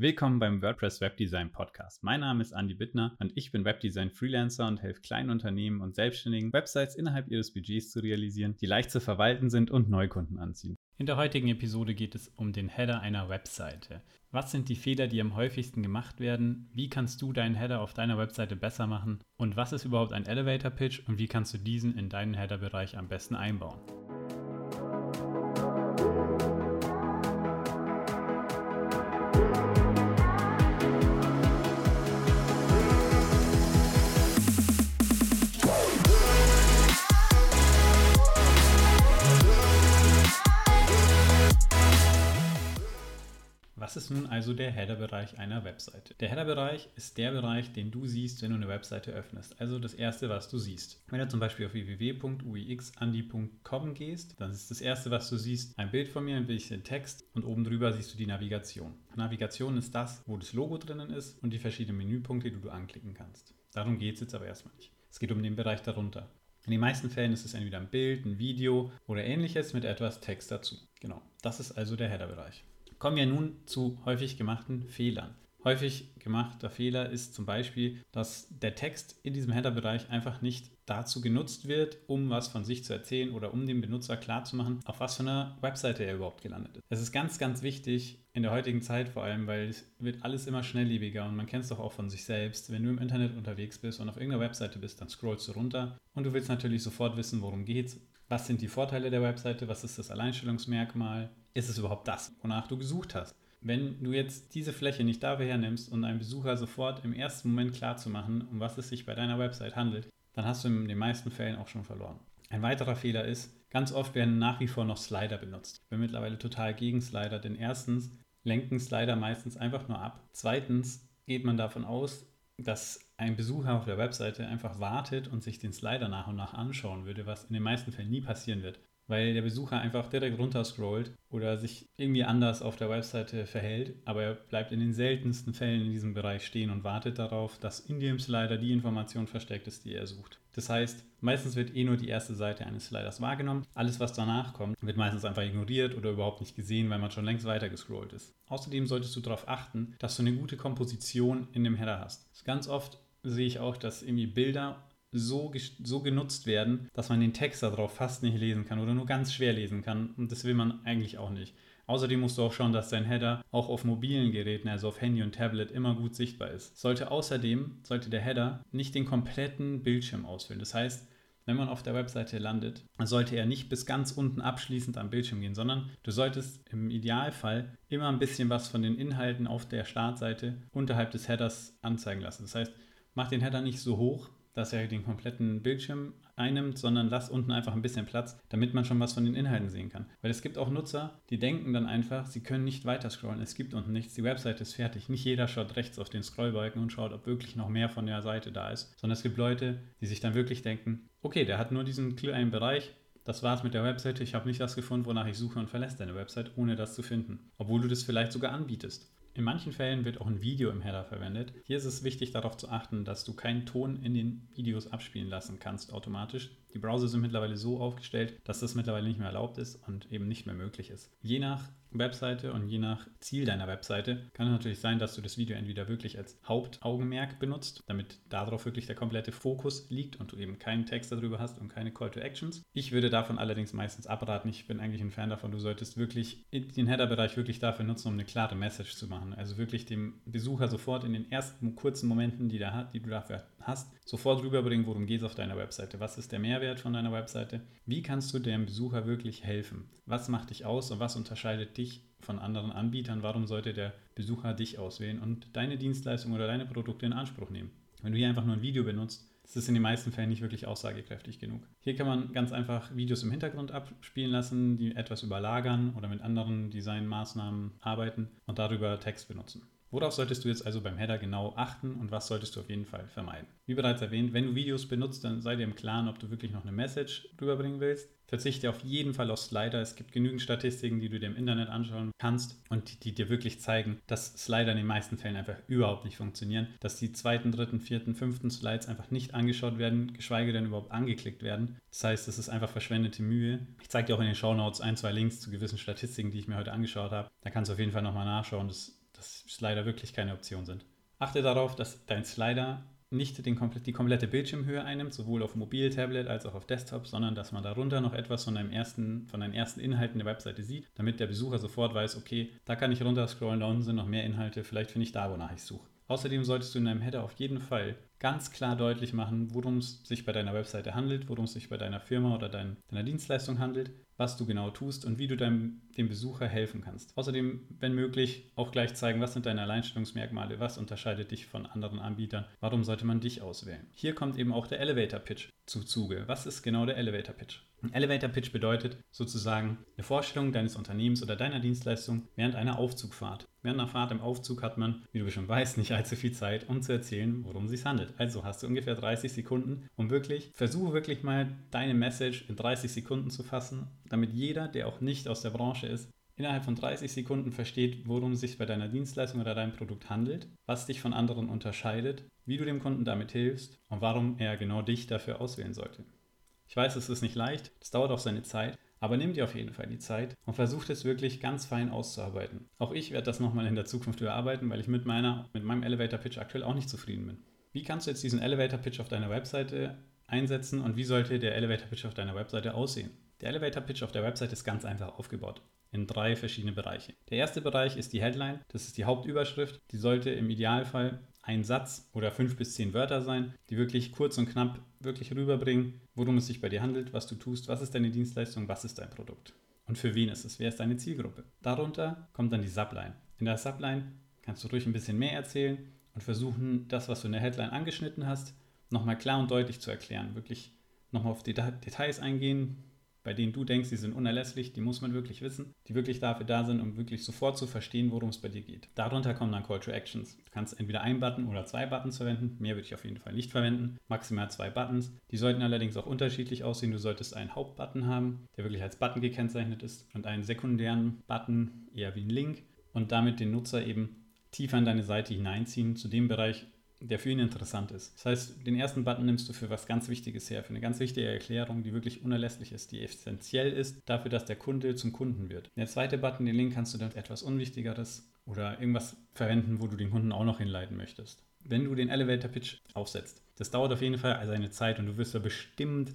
Willkommen beim WordPress Webdesign Podcast. Mein Name ist Andy Bittner und ich bin Webdesign Freelancer und helfe kleinen Unternehmen und Selbstständigen, Websites innerhalb ihres Budgets zu realisieren, die leicht zu verwalten sind und Neukunden anziehen. In der heutigen Episode geht es um den Header einer Webseite. Was sind die Fehler, die am häufigsten gemacht werden? Wie kannst du deinen Header auf deiner Webseite besser machen? Und was ist überhaupt ein Elevator Pitch und wie kannst du diesen in deinen Header-Bereich am besten einbauen? Ist nun also der Header-Bereich einer Webseite? Der Header-Bereich ist der Bereich, den du siehst, wenn du eine Webseite öffnest. Also das erste, was du siehst. Wenn du zum Beispiel auf www.uixandi.com gehst, dann ist das erste, was du siehst, ein Bild von mir, ein bisschen Text und oben drüber siehst du die Navigation. Navigation ist das, wo das Logo drinnen ist und die verschiedenen Menüpunkte, die du anklicken kannst. Darum geht es jetzt aber erstmal nicht. Es geht um den Bereich darunter. In den meisten Fällen ist es entweder ein Bild, ein Video oder ähnliches mit etwas Text dazu. Genau, das ist also der Header-Bereich. Kommen wir nun zu häufig gemachten Fehlern. Häufig gemachter Fehler ist zum Beispiel, dass der Text in diesem Header-Bereich einfach nicht dazu genutzt wird, um was von sich zu erzählen oder um dem Benutzer klarzumachen, auf was für einer Webseite er überhaupt gelandet ist. Es ist ganz, ganz wichtig in der heutigen Zeit vor allem, weil es wird alles immer schnelllebiger und man kennt es doch auch von sich selbst. Wenn du im Internet unterwegs bist und auf irgendeiner Webseite bist, dann scrollst du runter und du willst natürlich sofort wissen, worum geht's. Was sind die Vorteile der Webseite? Was ist das Alleinstellungsmerkmal? Ist es überhaupt das, wonach du gesucht hast? Wenn du jetzt diese Fläche nicht dafür hernimmst und einem Besucher sofort im ersten Moment klarzumachen, um was es sich bei deiner Website handelt, dann hast du in den meisten Fällen auch schon verloren. Ein weiterer Fehler ist, ganz oft werden nach wie vor noch Slider benutzt. Ich bin mittlerweile total gegen Slider, denn erstens lenken Slider meistens einfach nur ab. Zweitens geht man davon aus, dass ein Besucher auf der Webseite einfach wartet und sich den Slider nach und nach anschauen würde, was in den meisten Fällen nie passieren wird weil der Besucher einfach direkt runterscrollt oder sich irgendwie anders auf der Webseite verhält, aber er bleibt in den seltensten Fällen in diesem Bereich stehen und wartet darauf, dass in dem Slider die Information versteckt ist, die er sucht. Das heißt, meistens wird eh nur die erste Seite eines Sliders wahrgenommen. Alles, was danach kommt, wird meistens einfach ignoriert oder überhaupt nicht gesehen, weil man schon längst weiter gescrollt ist. Außerdem solltest du darauf achten, dass du eine gute Komposition in dem Header hast. Ganz oft sehe ich auch, dass irgendwie Bilder so, so genutzt werden, dass man den Text darauf fast nicht lesen kann oder nur ganz schwer lesen kann. Und das will man eigentlich auch nicht. Außerdem musst du auch schauen, dass dein Header auch auf mobilen Geräten, also auf Handy und Tablet, immer gut sichtbar ist. Sollte außerdem, sollte der Header nicht den kompletten Bildschirm ausfüllen. Das heißt, wenn man auf der Webseite landet, sollte er nicht bis ganz unten abschließend am Bildschirm gehen, sondern du solltest im Idealfall immer ein bisschen was von den Inhalten auf der Startseite unterhalb des Headers anzeigen lassen. Das heißt, mach den Header nicht so hoch, dass er den kompletten Bildschirm einnimmt, sondern lass unten einfach ein bisschen Platz, damit man schon was von den Inhalten sehen kann. Weil es gibt auch Nutzer, die denken dann einfach, sie können nicht weiter scrollen. Es gibt unten nichts, die Webseite ist fertig. Nicht jeder schaut rechts auf den Scrollbalken und schaut, ob wirklich noch mehr von der Seite da ist, sondern es gibt Leute, die sich dann wirklich denken, okay, der hat nur diesen kleinen Bereich, das war's mit der Webseite, ich habe nicht das gefunden, wonach ich suche und verlässt deine Website, ohne das zu finden. Obwohl du das vielleicht sogar anbietest. In manchen Fällen wird auch ein Video im Header verwendet. Hier ist es wichtig darauf zu achten, dass du keinen Ton in den Videos abspielen lassen kannst automatisch. Die Browser sind mittlerweile so aufgestellt, dass das mittlerweile nicht mehr erlaubt ist und eben nicht mehr möglich ist. Je nach Webseite und je nach Ziel deiner Webseite kann es natürlich sein, dass du das Video entweder wirklich als Hauptaugenmerk benutzt, damit darauf wirklich der komplette Fokus liegt und du eben keinen Text darüber hast und keine Call to Actions. Ich würde davon allerdings meistens abraten. Ich bin eigentlich ein Fan davon, du solltest wirklich den Header-Bereich wirklich dafür nutzen, um eine klare Message zu machen. Also wirklich dem Besucher sofort in den ersten kurzen Momenten, die, hat, die du dafür hast, sofort rüberbringen, worum geht es auf deiner Webseite. Was ist der Mehrwert von deiner Webseite? Wie kannst du dem Besucher wirklich helfen? Was macht dich aus und was unterscheidet dich von anderen Anbietern? Warum sollte der Besucher dich auswählen und deine Dienstleistung oder deine Produkte in Anspruch nehmen? Wenn du hier einfach nur ein Video benutzt, ist es in den meisten Fällen nicht wirklich aussagekräftig genug. Hier kann man ganz einfach Videos im Hintergrund abspielen lassen, die etwas überlagern oder mit anderen Designmaßnahmen arbeiten und darüber Text benutzen. Worauf solltest du jetzt also beim Header genau achten und was solltest du auf jeden Fall vermeiden? Wie bereits erwähnt, wenn du Videos benutzt, dann sei dir im Klaren, ob du wirklich noch eine Message rüberbringen willst. Verzichte auf jeden Fall auf Slider. Es gibt genügend Statistiken, die du dir im Internet anschauen kannst und die, die dir wirklich zeigen, dass Slider in den meisten Fällen einfach überhaupt nicht funktionieren, dass die zweiten, dritten, vierten, fünften Slides einfach nicht angeschaut werden, geschweige denn überhaupt angeklickt werden. Das heißt, es ist einfach verschwendete Mühe. Ich zeige dir auch in den Show Notes ein, zwei Links zu gewissen Statistiken, die ich mir heute angeschaut habe. Da kannst du auf jeden Fall nochmal nachschauen. Das dass Slider wirklich keine Option sind. Achte darauf, dass dein Slider nicht den, die komplette Bildschirmhöhe einnimmt, sowohl auf Mobil, Tablet als auch auf Desktop, sondern dass man darunter noch etwas von, deinem ersten, von deinen ersten Inhalten der Webseite sieht, damit der Besucher sofort weiß, okay, da kann ich runter scrollen, da unten sind noch mehr Inhalte, vielleicht finde ich da, wonach ich suche. Außerdem solltest du in deinem Header auf jeden Fall ganz klar deutlich machen, worum es sich bei deiner Webseite handelt, worum es sich bei deiner Firma oder dein, deiner Dienstleistung handelt, was du genau tust und wie du deinem, dem Besucher helfen kannst. Außerdem, wenn möglich, auch gleich zeigen, was sind deine Alleinstellungsmerkmale, was unterscheidet dich von anderen Anbietern, warum sollte man dich auswählen. Hier kommt eben auch der Elevator Pitch zu Zuge. Was ist genau der Elevator Pitch? Ein Elevator Pitch bedeutet sozusagen eine Vorstellung deines Unternehmens oder deiner Dienstleistung während einer Aufzugfahrt. Während einer Fahrt im Aufzug hat man, wie du schon weißt, nicht allzu viel Zeit, um zu erzählen, worum es sich handelt. Also hast du ungefähr 30 Sekunden, um wirklich, versuche wirklich mal deine Message in 30 Sekunden zu fassen, damit jeder, der auch nicht aus der Branche ist, innerhalb von 30 Sekunden versteht, worum es sich bei deiner Dienstleistung oder deinem Produkt handelt, was dich von anderen unterscheidet, wie du dem Kunden damit hilfst und warum er genau dich dafür auswählen sollte. Ich weiß, es ist nicht leicht, es dauert auch seine Zeit, aber nimm dir auf jeden Fall die Zeit und versuch es wirklich ganz fein auszuarbeiten. Auch ich werde das nochmal in der Zukunft überarbeiten, weil ich mit, meiner, mit meinem Elevator Pitch aktuell auch nicht zufrieden bin. Wie kannst du jetzt diesen Elevator Pitch auf deiner Webseite einsetzen und wie sollte der Elevator Pitch auf deiner Webseite aussehen? Der Elevator Pitch auf der Webseite ist ganz einfach aufgebaut in drei verschiedene Bereiche. Der erste Bereich ist die Headline, das ist die Hauptüberschrift. Die sollte im Idealfall ein Satz oder fünf bis zehn Wörter sein, die wirklich kurz und knapp wirklich rüberbringen, worum es sich bei dir handelt, was du tust, was ist deine Dienstleistung, was ist dein Produkt und für wen ist es, wer ist deine Zielgruppe. Darunter kommt dann die Subline. In der Subline kannst du ruhig ein bisschen mehr erzählen und versuchen, das, was du in der Headline angeschnitten hast, nochmal klar und deutlich zu erklären. Wirklich nochmal auf Details eingehen, bei denen du denkst, die sind unerlässlich, die muss man wirklich wissen, die wirklich dafür da sind, um wirklich sofort zu verstehen, worum es bei dir geht. Darunter kommen dann Call to Actions. Du kannst entweder einen Button oder zwei Buttons verwenden. Mehr würde ich auf jeden Fall nicht verwenden. Maximal zwei Buttons. Die sollten allerdings auch unterschiedlich aussehen. Du solltest einen Hauptbutton haben, der wirklich als Button gekennzeichnet ist und einen sekundären Button, eher wie ein Link und damit den Nutzer eben tiefer in deine Seite hineinziehen zu dem Bereich, der für ihn interessant ist. Das heißt, den ersten Button nimmst du für was ganz Wichtiges her, für eine ganz wichtige Erklärung, die wirklich unerlässlich ist, die essentiell ist dafür, dass der Kunde zum Kunden wird. Der zweite Button, den Link, kannst du dann etwas Unwichtigeres oder irgendwas verwenden, wo du den Kunden auch noch hinleiten möchtest. Wenn du den Elevator Pitch aufsetzt, das dauert auf jeden Fall seine Zeit und du wirst da bestimmt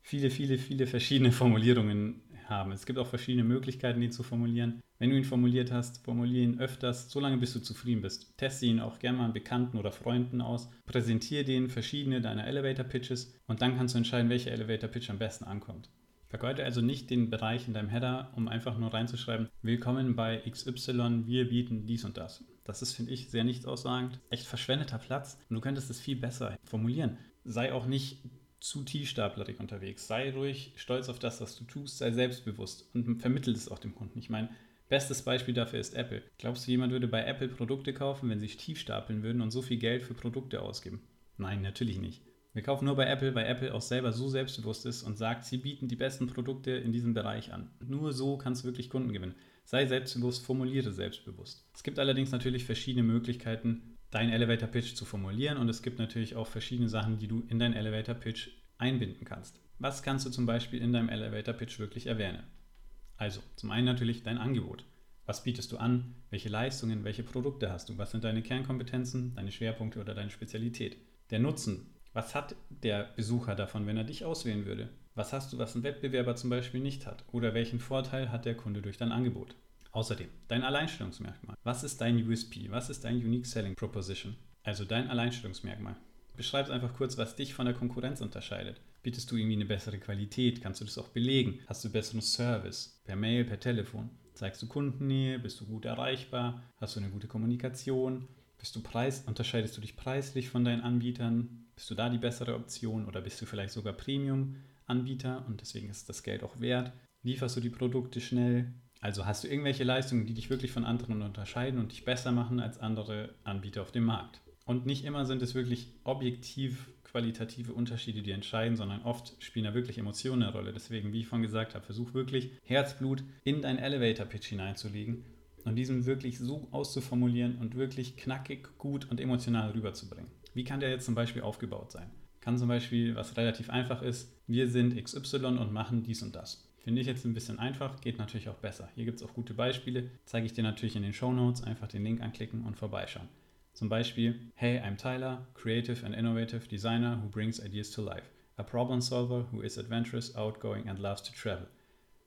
viele, viele, viele verschiedene Formulierungen haben. Es gibt auch verschiedene Möglichkeiten, ihn zu formulieren. Wenn du ihn formuliert hast, formuliere ihn öfters, solange bis du zufrieden bist. Teste ihn auch gerne mal an Bekannten oder Freunden aus. Präsentiere denen verschiedene deiner Elevator Pitches und dann kannst du entscheiden, welcher Elevator Pitch am besten ankommt. Vergeute also nicht den Bereich in deinem Header, um einfach nur reinzuschreiben, willkommen bei XY, wir bieten dies und das. Das ist, finde ich, sehr nichtaussagend. Echt verschwendeter Platz und du könntest es viel besser formulieren. Sei auch nicht zu tiefstaplerig unterwegs. Sei ruhig stolz auf das, was du tust, sei selbstbewusst und vermittel es auch dem Kunden. Ich meine, bestes Beispiel dafür ist Apple. Glaubst du, jemand würde bei Apple Produkte kaufen, wenn sie tief stapeln würden und so viel Geld für Produkte ausgeben? Nein, natürlich nicht. Wir kaufen nur bei Apple, weil Apple auch selber so selbstbewusst ist und sagt, sie bieten die besten Produkte in diesem Bereich an. Nur so kannst du wirklich Kunden gewinnen. Sei selbstbewusst, formuliere selbstbewusst. Es gibt allerdings natürlich verschiedene Möglichkeiten, deinen Elevator Pitch zu formulieren und es gibt natürlich auch verschiedene Sachen, die du in deinen Elevator Pitch einbinden kannst. Was kannst du zum Beispiel in deinem Elevator Pitch wirklich erwähnen? Also, zum einen natürlich dein Angebot. Was bietest du an? Welche Leistungen, welche Produkte hast du? Was sind deine Kernkompetenzen, deine Schwerpunkte oder deine Spezialität? Der Nutzen. Was hat der Besucher davon, wenn er dich auswählen würde? Was hast du, was ein Wettbewerber zum Beispiel nicht hat? Oder welchen Vorteil hat der Kunde durch dein Angebot? Außerdem, dein Alleinstellungsmerkmal. Was ist dein USP? Was ist dein Unique Selling Proposition? Also dein Alleinstellungsmerkmal. Beschreib einfach kurz, was dich von der Konkurrenz unterscheidet. Bietest du irgendwie eine bessere Qualität? Kannst du das auch belegen? Hast du besseren Service? Per Mail, per Telefon? Zeigst du Kundennähe? Bist du gut erreichbar? Hast du eine gute Kommunikation? Bist du preis, unterscheidest du dich preislich von deinen Anbietern? Bist du da die bessere Option oder bist du vielleicht sogar Premium-Anbieter und deswegen ist das Geld auch wert? Lieferst du die Produkte schnell? Also hast du irgendwelche Leistungen, die dich wirklich von anderen unterscheiden und dich besser machen als andere Anbieter auf dem Markt. Und nicht immer sind es wirklich objektiv qualitative Unterschiede, die entscheiden, sondern oft spielen da wirklich Emotionen eine Rolle. Deswegen, wie ich vorhin gesagt habe, versuch wirklich Herzblut in deinen Elevator-Pitch hineinzulegen und diesen wirklich so auszuformulieren und wirklich knackig, gut und emotional rüberzubringen. Wie kann der jetzt zum Beispiel aufgebaut sein? Kann zum Beispiel, was relativ einfach ist, wir sind XY und machen dies und das. Finde ich jetzt ein bisschen einfach, geht natürlich auch besser. Hier gibt es auch gute Beispiele, zeige ich dir natürlich in den Show Notes. Einfach den Link anklicken und vorbeischauen. Zum Beispiel, Hey, I'm Tyler, creative and innovative designer who brings ideas to life. A problem solver who is adventurous, outgoing and loves to travel.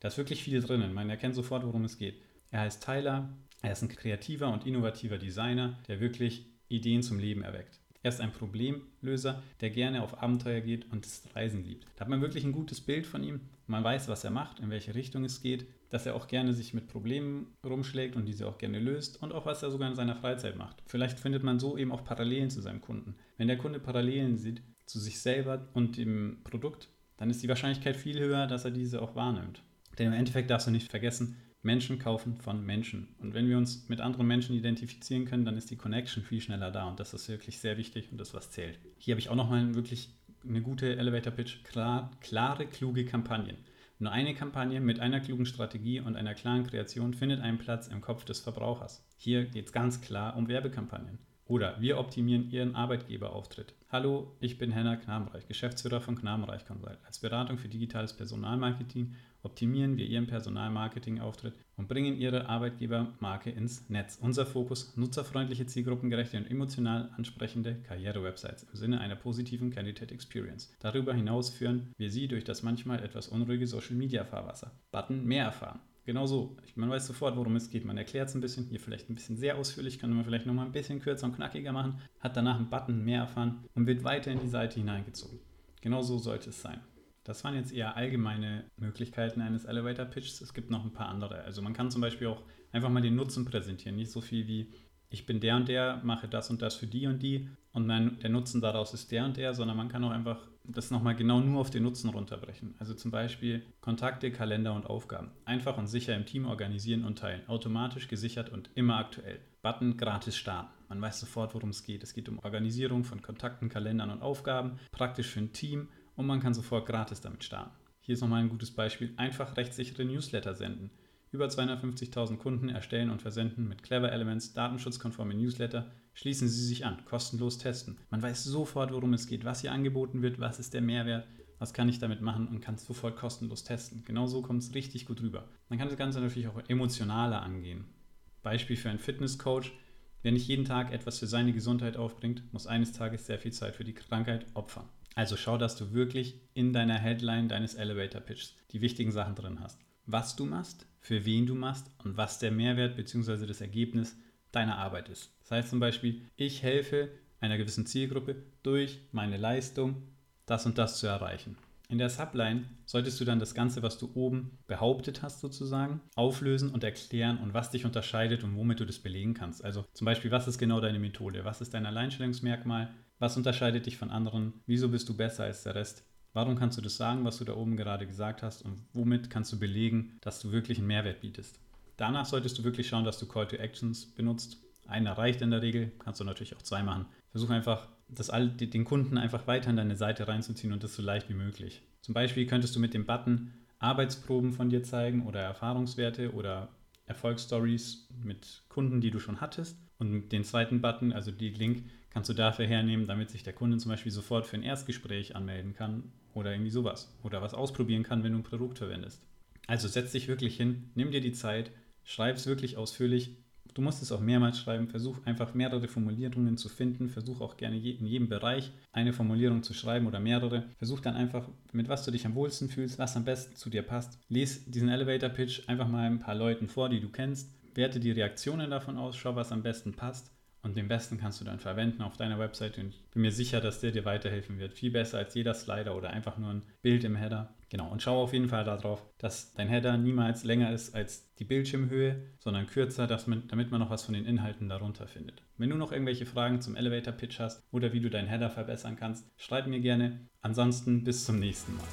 Da ist wirklich viel drinnen. Man erkennt sofort, worum es geht. Er heißt Tyler, er ist ein kreativer und innovativer Designer, der wirklich Ideen zum Leben erweckt. Er ist ein Problemlöser, der gerne auf Abenteuer geht und das Reisen liebt. Da hat man wirklich ein gutes Bild von ihm. Man weiß, was er macht, in welche Richtung es geht, dass er auch gerne sich mit Problemen rumschlägt und diese auch gerne löst und auch was er sogar in seiner Freizeit macht. Vielleicht findet man so eben auch Parallelen zu seinem Kunden. Wenn der Kunde Parallelen sieht zu sich selber und dem Produkt, dann ist die Wahrscheinlichkeit viel höher, dass er diese auch wahrnimmt. Denn im Endeffekt darfst du nicht vergessen, Menschen kaufen von Menschen. Und wenn wir uns mit anderen Menschen identifizieren können, dann ist die Connection viel schneller da. Und das ist wirklich sehr wichtig und das, was zählt. Hier habe ich auch nochmal wirklich eine gute Elevator Pitch. Klar, klare, kluge Kampagnen. Nur eine Kampagne mit einer klugen Strategie und einer klaren Kreation findet einen Platz im Kopf des Verbrauchers. Hier geht es ganz klar um Werbekampagnen. Oder wir optimieren Ihren Arbeitgeberauftritt. Hallo, ich bin Henna Knabenreich, Geschäftsführer von Knabenreich Consult. Als Beratung für digitales Personalmarketing optimieren wir Ihren Personalmarketing-Auftritt und bringen Ihre Arbeitgebermarke ins Netz. Unser Fokus: nutzerfreundliche, zielgruppengerechte und emotional ansprechende Karriere-Websites im Sinne einer positiven Candidate Experience. Darüber hinaus führen wir Sie durch das manchmal etwas unruhige Social-Media-Fahrwasser. Button Mehr erfahren. Genau so. Man weiß sofort, worum es geht. Man erklärt es ein bisschen, hier vielleicht ein bisschen sehr ausführlich, kann man vielleicht nochmal ein bisschen kürzer und knackiger machen, hat danach einen Button mehr erfahren und wird weiter in die Seite hineingezogen. Genau so sollte es sein. Das waren jetzt eher allgemeine Möglichkeiten eines Elevator Pitches. Es gibt noch ein paar andere. Also man kann zum Beispiel auch einfach mal den Nutzen präsentieren. Nicht so viel wie, ich bin der und der, mache das und das für die und die und mein, der Nutzen daraus ist der und der, sondern man kann auch einfach das nochmal genau nur auf den Nutzen runterbrechen. Also zum Beispiel Kontakte, Kalender und Aufgaben. Einfach und sicher im Team organisieren und teilen. Automatisch gesichert und immer aktuell. Button gratis starten. Man weiß sofort, worum es geht. Es geht um Organisierung von Kontakten, Kalendern und Aufgaben. Praktisch für ein Team und man kann sofort gratis damit starten. Hier ist nochmal ein gutes Beispiel. Einfach rechtssichere Newsletter senden. Über 250.000 Kunden erstellen und versenden mit Clever Elements datenschutzkonforme Newsletter. Schließen Sie sich an, kostenlos testen. Man weiß sofort, worum es geht, was hier angeboten wird, was ist der Mehrwert, was kann ich damit machen und kann es sofort kostenlos testen. Genau so kommt es richtig gut rüber. Man kann das Ganze natürlich auch emotionaler angehen. Beispiel für einen Fitnesscoach. Wer nicht jeden Tag etwas für seine Gesundheit aufbringt, muss eines Tages sehr viel Zeit für die Krankheit opfern. Also schau, dass du wirklich in deiner Headline deines Elevator Pitches die wichtigen Sachen drin hast. Was du machst, für wen du machst und was der Mehrwert bzw. das Ergebnis deiner Arbeit ist. Das heißt zum Beispiel, ich helfe einer gewissen Zielgruppe durch meine Leistung das und das zu erreichen. In der Subline solltest du dann das Ganze, was du oben behauptet hast, sozusagen, auflösen und erklären und was dich unterscheidet und womit du das belegen kannst. Also zum Beispiel, was ist genau deine Methode? Was ist dein Alleinstellungsmerkmal? Was unterscheidet dich von anderen? Wieso bist du besser als der Rest? Warum kannst du das sagen, was du da oben gerade gesagt hast? Und womit kannst du belegen, dass du wirklich einen Mehrwert bietest? Danach solltest du wirklich schauen, dass du Call to Actions benutzt. Einer reicht in der Regel, kannst du natürlich auch zwei machen. Versuch einfach, das all, den Kunden einfach weiter in deine Seite reinzuziehen und das so leicht wie möglich. Zum Beispiel könntest du mit dem Button Arbeitsproben von dir zeigen oder Erfahrungswerte oder Erfolgsstories mit Kunden, die du schon hattest. Und den zweiten Button, also die Link, kannst du dafür hernehmen, damit sich der Kunde zum Beispiel sofort für ein Erstgespräch anmelden kann oder irgendwie sowas. Oder was ausprobieren kann, wenn du ein Produkt verwendest. Also setz dich wirklich hin, nimm dir die Zeit, schreib es wirklich ausführlich. Du musst es auch mehrmals schreiben. Versuch einfach mehrere Formulierungen zu finden. Versuch auch gerne in jedem Bereich eine Formulierung zu schreiben oder mehrere. Versuch dann einfach, mit was du dich am wohlsten fühlst, was am besten zu dir passt. Lies diesen Elevator Pitch einfach mal ein paar Leuten vor, die du kennst. Werte die Reaktionen davon aus, schau, was am besten passt und den besten kannst du dann verwenden auf deiner Website und ich bin mir sicher, dass der dir weiterhelfen wird. Viel besser als jeder Slider oder einfach nur ein Bild im Header. Genau, und schau auf jeden Fall darauf, dass dein Header niemals länger ist als die Bildschirmhöhe, sondern kürzer, man, damit man noch was von den Inhalten darunter findet. Wenn du noch irgendwelche Fragen zum Elevator Pitch hast oder wie du deinen Header verbessern kannst, schreib mir gerne. Ansonsten bis zum nächsten Mal.